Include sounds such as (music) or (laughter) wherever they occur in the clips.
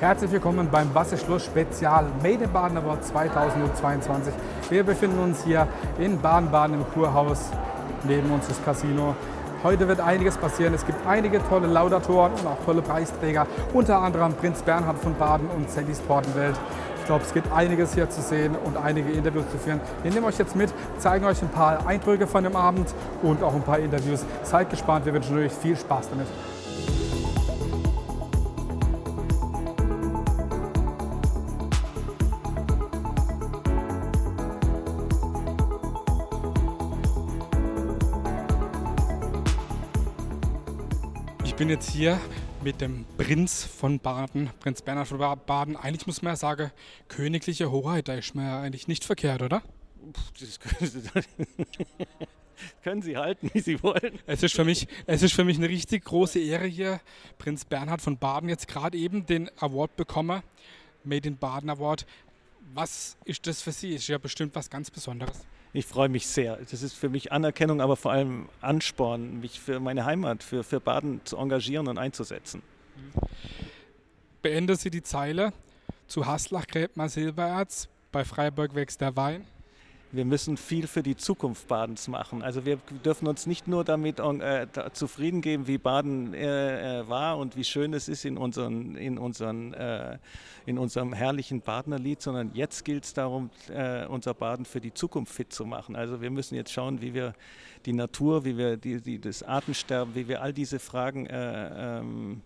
Herzlich willkommen beim Wasserschluss Spezial Made in Baden Award 2022. Wir befinden uns hier in Baden-Baden im Kurhaus. Neben uns das Casino. Heute wird einiges passieren. Es gibt einige tolle Laudatoren und auch tolle Preisträger, unter anderem Prinz Bernhard von Baden und Sallys Tortenwelt. Ich glaube, es gibt einiges hier zu sehen und einige Interviews zu führen. Wir nehmen euch jetzt mit, zeigen euch ein paar Eindrücke von dem Abend und auch ein paar Interviews. Seid gespannt, wir wünschen euch viel Spaß damit. Bin jetzt hier mit dem Prinz von Baden, Prinz Bernhard von Baden. Eigentlich muss man ja sagen, königliche Hoheit, da ist man ja eigentlich nicht verkehrt, oder? Das können Sie halten, wie Sie wollen. Es ist, für mich, es ist für mich eine richtig große Ehre hier, Prinz Bernhard von Baden jetzt gerade eben den Award bekommen, Made in Baden Award. Was ist das für Sie? Ist ja bestimmt was ganz Besonderes. Ich freue mich sehr. Das ist für mich Anerkennung, aber vor allem Ansporn, mich für meine Heimat, für, für Baden zu engagieren und einzusetzen. Beende Sie die Zeile. Zu Haslach gräbt man Silbererz, bei Freiburg wächst der Wein wir müssen viel für die Zukunft Badens machen. Also wir dürfen uns nicht nur damit äh, zufrieden geben, wie Baden äh, äh, war und wie schön es ist in, unseren, in, unseren, äh, in unserem herrlichen Badenerlied, sondern jetzt gilt es darum, äh, unser Baden für die Zukunft fit zu machen. Also wir müssen jetzt schauen, wie wir die Natur, wie wir die, die, das Artensterben, wie wir all diese Fragen äh, ähm,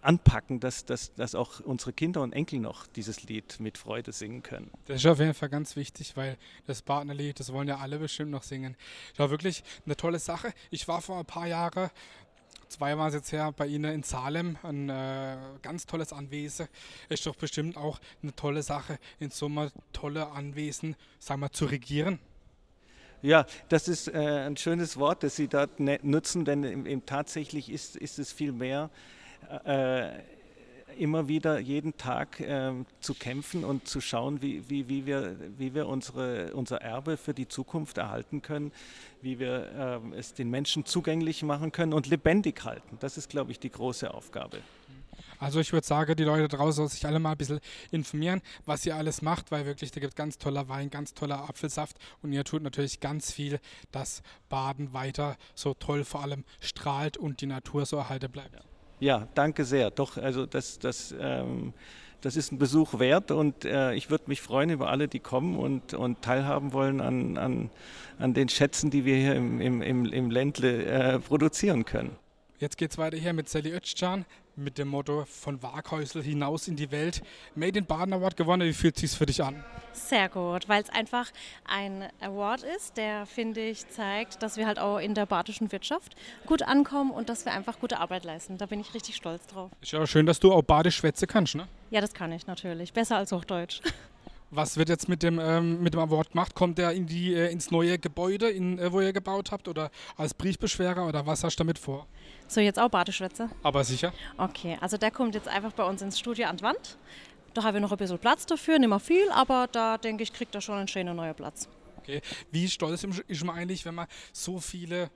anpacken, dass, dass, dass auch unsere Kinder und Enkel noch dieses Lied mit Freude singen können. Das ist auf jeden Fall ganz wichtig, weil das Partnerlied, das wollen ja alle bestimmt noch singen. Das war wirklich eine tolle Sache. Ich war vor ein paar Jahren zwei Mal jetzt her bei Ihnen in Salem, ein äh, ganz tolles Anwesen. Ist doch bestimmt auch eine tolle Sache, in so einem tolle Anwesen, sagen wir, zu regieren. Ja, das ist äh, ein schönes Wort, das Sie dort ne-, nutzen, denn im, im tatsächlich ist, ist es viel mehr immer wieder jeden Tag äh, zu kämpfen und zu schauen, wie, wie, wie wir, wie wir unsere, unser Erbe für die Zukunft erhalten können, wie wir äh, es den Menschen zugänglich machen können und lebendig halten. Das ist, glaube ich, die große Aufgabe. Also ich würde sagen, die Leute draußen sollen sich alle mal ein bisschen informieren, was ihr alles macht, weil wirklich, da gibt ganz toller Wein, ganz toller Apfelsaft und ihr tut natürlich ganz viel, dass Baden weiter so toll vor allem strahlt und die Natur so erhalten bleibt. Ja. Ja, danke sehr. Doch, also das, das, ähm, das ist ein Besuch wert und äh, ich würde mich freuen über alle, die kommen und, und teilhaben wollen an, an, an den Schätzen, die wir hier im, im, im, Ländle äh, produzieren können. Jetzt geht es weiter hier mit Sally Özcan mit dem Motto von Waghäusel hinaus in die Welt. Made in Baden Award gewonnen. Wie fühlt es sich für dich an? Sehr gut, weil es einfach ein Award ist, der, finde ich, zeigt, dass wir halt auch in der badischen Wirtschaft gut ankommen und dass wir einfach gute Arbeit leisten. Da bin ich richtig stolz drauf. Ist ja schön, dass du auch badisch schwätze kannst, ne? Ja, das kann ich natürlich. Besser als Hochdeutsch. (laughs) Was wird jetzt mit dem, ähm, mit dem Award gemacht? Kommt der in die, äh, ins neue Gebäude, in, äh, wo ihr gebaut habt, oder als Briefbeschwerer oder was hast du damit vor? So, jetzt auch Badeschwätze? Aber sicher. Okay, also der kommt jetzt einfach bei uns ins Studio an die Wand. Da haben wir noch ein bisschen Platz dafür, nicht mehr viel, aber da denke ich, kriegt er schon einen schönen neuen Platz. Okay, wie stolz ist man eigentlich, wenn man so viele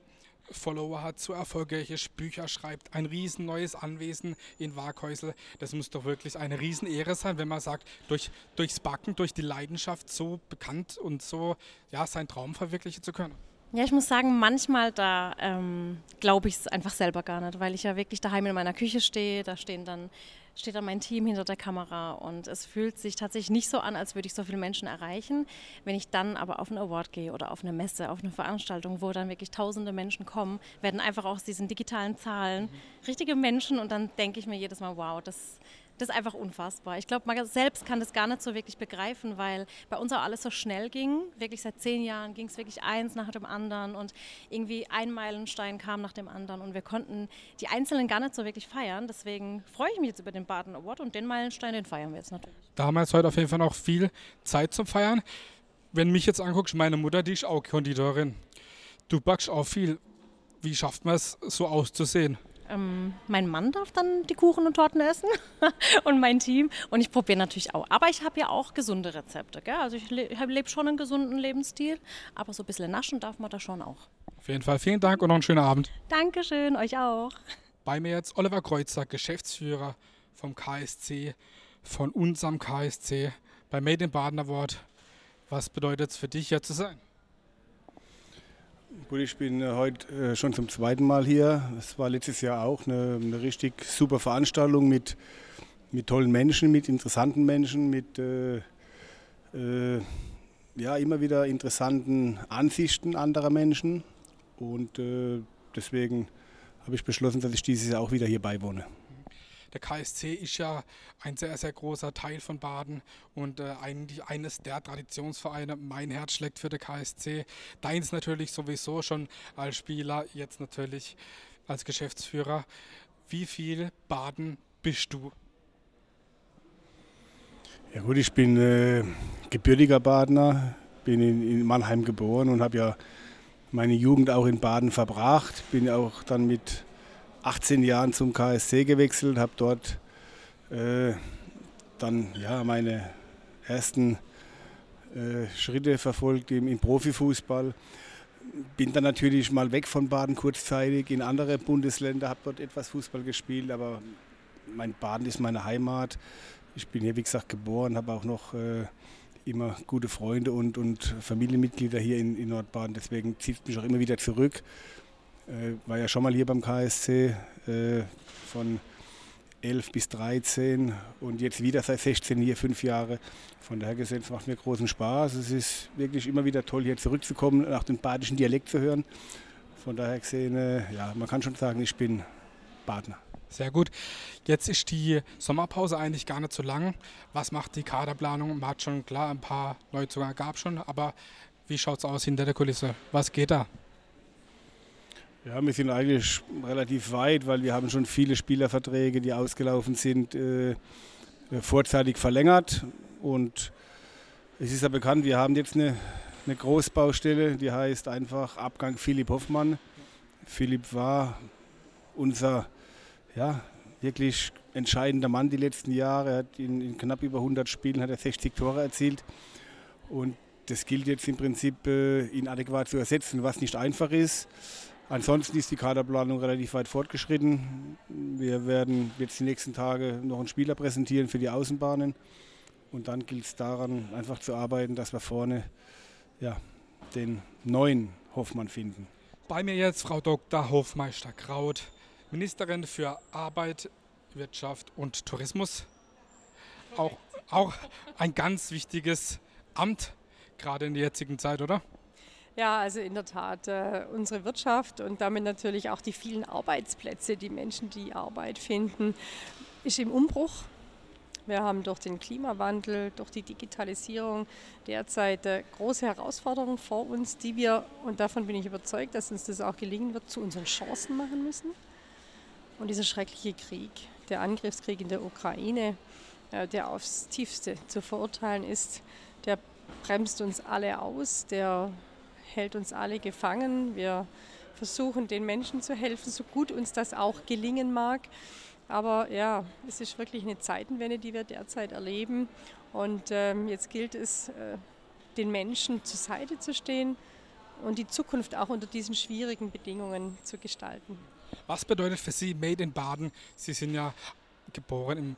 Follower hat, so erfolgreiche Bücher schreibt, ein riesen neues Anwesen in Waghäusel. Das muss doch wirklich eine Riesenehre sein, wenn man sagt, durch, durchs Backen, durch die Leidenschaft so bekannt und so ja, seinen Traum verwirklichen zu können. Ja, ich muss sagen, manchmal da ähm, glaube ich es einfach selber gar nicht, weil ich ja wirklich daheim in meiner Küche stehe, da stehen dann steht dann mein Team hinter der Kamera und es fühlt sich tatsächlich nicht so an, als würde ich so viele Menschen erreichen. Wenn ich dann aber auf einen Award gehe oder auf eine Messe, auf eine Veranstaltung, wo dann wirklich tausende Menschen kommen, werden einfach aus diesen digitalen Zahlen mhm. richtige Menschen und dann denke ich mir jedes Mal, wow, das das ist einfach unfassbar. Ich glaube, man selbst kann das gar nicht so wirklich begreifen, weil bei uns auch alles so schnell ging. Wirklich seit zehn Jahren ging es wirklich eins nach dem anderen und irgendwie ein Meilenstein kam nach dem anderen und wir konnten die Einzelnen gar nicht so wirklich feiern. Deswegen freue ich mich jetzt über den Baden Award und den Meilenstein, den feiern wir jetzt natürlich. Da haben wir jetzt heute auf jeden Fall noch viel Zeit zum Feiern. Wenn mich jetzt anguckst, meine Mutter, die ist auch Konditorin. Du backst auch viel. Wie schafft man es, so auszusehen? Ähm, mein Mann darf dann die Kuchen und Torten essen (laughs) und mein Team. Und ich probiere natürlich auch. Aber ich habe ja auch gesunde Rezepte. Gell? Also ich le lebe schon einen gesunden Lebensstil, aber so ein bisschen naschen darf man da schon auch. Auf jeden Fall vielen Dank und noch einen schönen Abend. Dankeschön, euch auch. Bei mir jetzt Oliver Kreuzer, Geschäftsführer vom KSC, von unserem KSC bei Made in Baden Award. Was bedeutet es für dich, hier zu sein? Gut, ich bin äh, heute äh, schon zum zweiten Mal hier. Es war letztes Jahr auch eine, eine, richtig super Veranstaltung mit, mit tollen Menschen, mit interessanten Menschen, mit äh, äh, ja, immer wieder interessanten Ansichten anderer Menschen. Und äh, deswegen habe ich beschlossen, dass ich dieses Jahr auch wieder hier beiwohne. Der KSC ist ja ein sehr, sehr großer Teil von Baden und äh, eigentlich eines der Traditionsvereine. Mein Herz schlägt für den KSC. Deins natürlich sowieso schon als Spieler, jetzt natürlich als Geschäftsführer. Wie viel Baden bist du? Ja gut, ich bin äh, gebürtiger Badener, bin in, in Mannheim geboren und habe ja meine Jugend auch in Baden verbracht. Bin auch dann mit 18 Jahren zum KSC gewechselt, habe dort äh, dann ja, meine ersten äh, Schritte verfolgt im, im, Profifußball. Bin dann natürlich mal weg von Baden kurzzeitig in andere Bundesländer, habe dort etwas Fußball gespielt, aber mein Baden ist meine Heimat. Ich bin hier, wie gesagt, geboren, habe auch noch äh, immer gute Freunde und, und Familienmitglieder hier in, in Nordbaden. Deswegen zieht mich auch immer wieder zurück. Äh, war ja schon mal hier beim KSC äh, von 11 bis 13 und jetzt wieder seit 16 hier, fünf Jahre. Von daher gesehen, es macht mir großen Spaß. Es ist wirklich immer wieder toll, hier zurückzukommen und auch den badischen Dialekt zu hören. Von daher gesehen, äh, ja, man kann schon sagen, ich bin Badner. Sehr gut. Jetzt ist die Sommerpause eigentlich gar nicht so lang. Was macht die Kaderplanung? Man hat schon klar ein paar Neuzugänge gab schon, aber wie schaut es aus hinter der Kulisse? Was geht da? Ja, wir sind eigentlich relativ weit, weil wir haben schon viele Spielerverträge, die ausgelaufen sind, äh, vorzeitig verlängert. Und es ist ja bekannt, wir haben jetzt eine, eine Großbaustelle, die heißt einfach Abgang Philipp Hoffmann. Philipp war unser ja, wirklich entscheidender Mann die letzten Jahre. Er hat in, in knapp über 100 Spielen hat er 60 Tore erzielt. Und das gilt jetzt im Prinzip, äh, ihn adäquat zu ersetzen, was nicht einfach ist. Ansonsten ist die Kaderplanung relativ weit fortgeschritten. Wir werden jetzt die nächsten Tage noch einen Spieler präsentieren für die Außenbahnen. Und dann gilt es daran, einfach zu arbeiten, dass wir vorne ja, den neuen Hoffmann finden. Bei mir jetzt Frau Dr. Hofmeister Kraut, Ministerin für Arbeit, Wirtschaft und Tourismus. Auch, auch ein ganz wichtiges Amt, gerade in der jetzigen Zeit, oder? Ja, also in der Tat, äh, unsere Wirtschaft und damit natürlich auch die vielen Arbeitsplätze, die Menschen, die Arbeit finden, ist im Umbruch. Wir haben durch den Klimawandel, durch die Digitalisierung derzeit äh, große Herausforderungen vor uns, die wir, und davon bin ich überzeugt, dass uns das auch gelingen wird, zu unseren Chancen machen müssen. Und dieser schreckliche Krieg, der Angriffskrieg in der Ukraine, äh, der aufs tiefste zu verurteilen ist, der bremst uns alle aus, der hält uns alle gefangen. Wir versuchen den Menschen zu helfen, so gut uns das auch gelingen mag. Aber ja, es ist wirklich eine Zeitenwende, die wir derzeit erleben. Und ähm, jetzt gilt es, äh, den Menschen zur Seite zu stehen und die Zukunft auch unter diesen schwierigen Bedingungen zu gestalten. Was bedeutet für Sie Made in Baden? Sie sind ja geboren im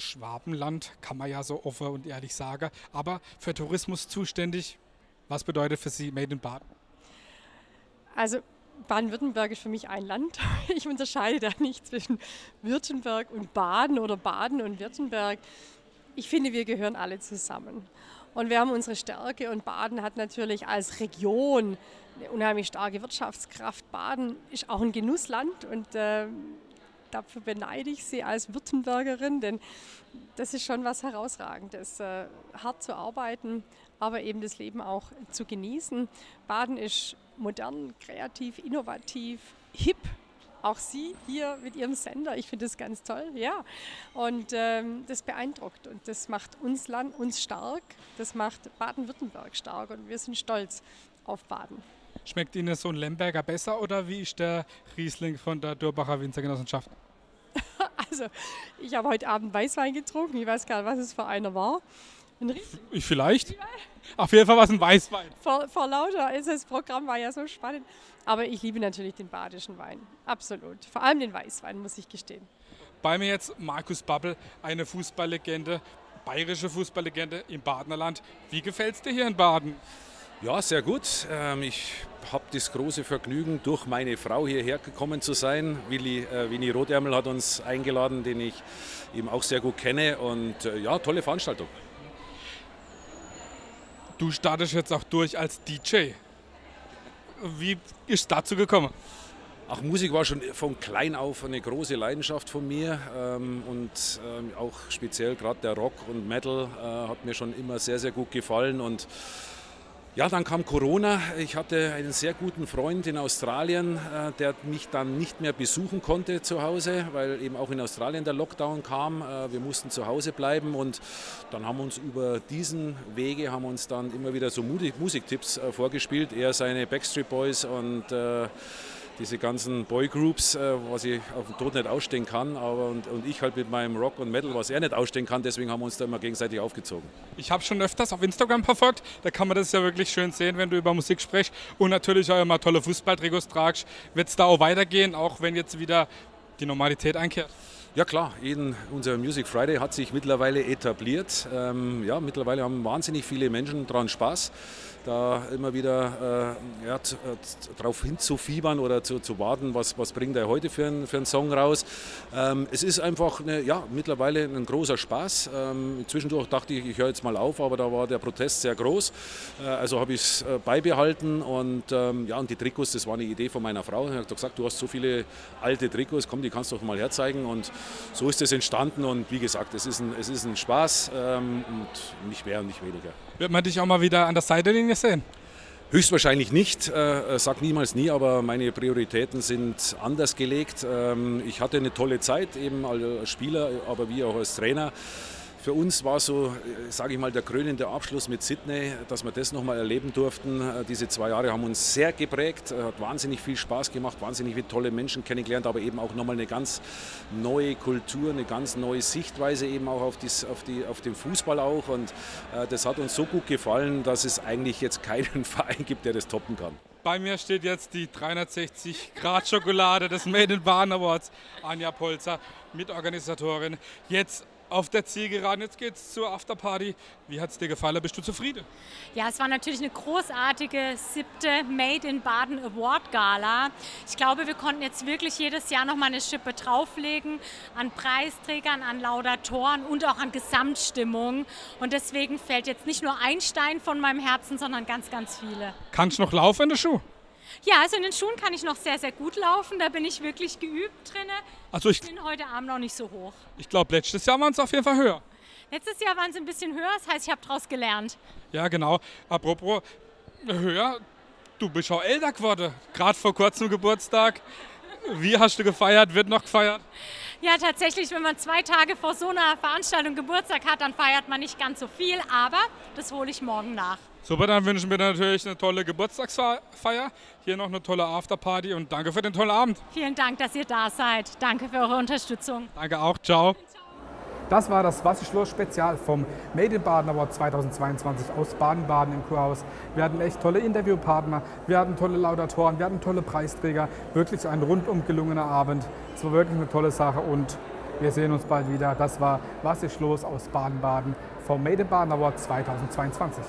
Schwabenland, kann man ja so offen und ehrlich sagen, aber für Tourismus zuständig. Was bedeutet für Sie Made in Baden? Also Baden-Württemberg ist für mich ein Land. (laughs) Ich unterscheide da nicht zwischen Württemberg und Baden oder Baden und Württemberg. Ich finde, wir gehören alle zusammen. Und wir haben unsere Stärke und Baden hat natürlich als Region eine unheimlich starke Wirtschaftskraft. Baden ist auch ein Genussland und äh, dafür beneide ich Sie als Württembergerin, denn das ist schon was Herausragendes. Äh, hart zu arbeiten, aber eben das Leben auch zu genießen. Baden ist modern, kreativ, innovativ, hip. Auch Sie hier mit Ihrem Sender, ich finde das ganz toll, ja. Und ähm, das beeindruckt und das macht uns Land, uns stark, das macht Baden-Württemberg stark und wir sind stolz auf Baden. Schmeckt Ihnen so ein Lemberger besser oder wie ist der Riesling von der Durbacher Winzergenossenschaft? (laughs) also, ich habe heute Abend Weißwein getrunken, ich weiß gar nicht, was es für einer war. Ich vielleicht. Auf jeden Fall war es ein Weißwein. Vor, vor lauter, das Programm war ja so spannend. Aber ich liebe natürlich den badischen Wein. Absolut. Vor allem den Weißwein, muss ich gestehen. Bei mir jetzt Markus Babbel, eine Fußballlegende, bayerische Fußballlegende im Badenerland. Wie gefällt es dir hier in Baden? Ja, sehr gut. Ähm, ich habe das große Vergnügen, durch meine Frau hierher gekommen zu sein. Willi, äh, Winnie Rotärmel hat uns eingeladen, den ich eben auch sehr gut kenne. Und äh, ja, tolle Veranstaltung. Du startest jetzt auch durch als DJ. Wie ist es dazu gekommen? Ach, Musik war schon von klein auf eine große Leidenschaft von mir ähm, und ähm, auch speziell gerade der Rock und Metal äh, hat mir schon immer sehr, sehr gut gefallen und ja, dann kam Corona. Ich hatte einen sehr guten Freund in Australien, äh, der mich dann nicht mehr besuchen konnte zu Hause, weil eben auch in Australien der Lockdown kam. Äh, wir mussten zu Hause bleiben und dann haben uns über diesen Wege haben uns dann immer wieder so Musiktipps äh, vorgespielt. Er seine Backstreet Boys und diese ganzen Boygroups, äh, was ich auf dem Tod nicht ausstehen kann, aber und, und ich halt mit meinem Rock und Metal, was er nicht ausstehen kann, deswegen haben wir uns da immer gegenseitig aufgezogen. Ich habe schon öfters auf Instagram verfolgt, da kann man das ja wirklich schön sehen, wenn du über Musik sprichst und natürlich auch immer tolle Fußballtrikots tragst. Wird es da auch weitergehen, auch wenn jetzt wieder die Normalität einkehrt? Ja klar, jeden, unser Music Friday hat sich mittlerweile etabliert. Ähm, ja, mittlerweile haben wahnsinnig viele Menschen daran Spaß da immer wieder äh, ja, äh, darauf hinzufiebern oder zu, zu warten, was, was bringt er heute für, ein, für einen Song raus. Ähm, es ist einfach eine, ja, mittlerweile ein großer Spaß. Ähm, zwischendurch dachte ich, ich höre jetzt mal auf, aber da war der Protest sehr groß. Äh, also habe ich es äh, beibehalten und ähm, ja, und die Trikots, das war eine Idee von meiner Frau. Sie hat gesagt, du hast so viele alte Trikots, komm, die kannst du doch mal herzeigen. Und so ist es entstanden und wie gesagt, es ist ein, es ist ein Spaß ähm, und nicht mehr und nicht weniger. Wird man dich auch mal wieder an der Seitenlinie sehen? Höchstwahrscheinlich nicht, äh, äh, sag niemals nie, aber meine Prioritäten sind anders gelegt. Ähm, ich hatte eine tolle Zeit, eben als Spieler, aber wie auch als Trainer. Für uns war so, äh, sage ich mal, der krönende Abschluss mit Sydney, dass wir das nochmal erleben durften. Äh, diese zwei Jahre haben uns sehr geprägt, äh, hat wahnsinnig viel Spaß gemacht, wahnsinnig viele tolle Menschen kennengelernt, aber eben auch nochmal eine ganz neue Kultur, eine ganz neue Sichtweise eben auch auf, dies, auf, die, auf den Fußball auch. Und das hat uns so gut gefallen, dass es eigentlich jetzt keinen (laughs) Verein gibt, der das toppen kann. Bei mir steht jetzt die 360 Grad Schokolade des Made in Bahn Awards. Anja Polzer, Mitorganisatorin. Jetzt auf der Zielgeraden. Jetzt geht's zur Afterparty. Wie hat es dir gefallen? Bist du zufrieden? Ja, es war natürlich eine großartige siebte Made in Baden Award Gala. Ich glaube, wir konnten jetzt wirklich jedes Jahr noch mal eine Schippe drauflegen an Preisträgern, an Laudatoren und auch an Gesamtstimmung. Und deswegen fällt jetzt nicht nur ein Stein von meinem Herzen, sondern ganz, ganz viele. Kannst du noch laufen in der Schuh? Ja, also in den Schuhen kann ich noch sehr, sehr gut laufen. Da bin ich wirklich geübt drin. Also ich, ich bin heute Abend noch nicht so hoch. Ich glaube, letztes Jahr waren es auf jeden Fall höher. Letztes Jahr waren sie ein bisschen höher, das heißt, ich habe daraus gelernt. Ja, genau. Apropos höher, du bist auch älter geworden. Gerade vor kurzem Geburtstag. Wie hast du gefeiert? Wird noch gefeiert? Ja, tatsächlich, wenn man zwei Tage vor so einer Veranstaltung Geburtstag hat, dann feiert man nicht ganz so viel, aber das hole ich morgen nach. Super, dann wünschen wir natürlich eine tolle Geburtstagsfeier, hier noch eine tolle Afterparty und danke für den tollen Abend. Vielen Dank, dass ihr da seid. Danke für eure Unterstützung. Danke auch. Ciao. Das war das Wasserschloss-Spezial vom Made in Baden Award 2022 aus Baden-Baden im Kurhaus. Wir hatten echt tolle Interviewpartner, wir hatten tolle Laudatoren, wir hatten tolle Preisträger. Wirklich ein rundum gelungener Abend. Es war wirklich eine tolle Sache und wir sehen uns bald wieder. Das war Was aus Baden-Baden vom Made in Baden Award 2022.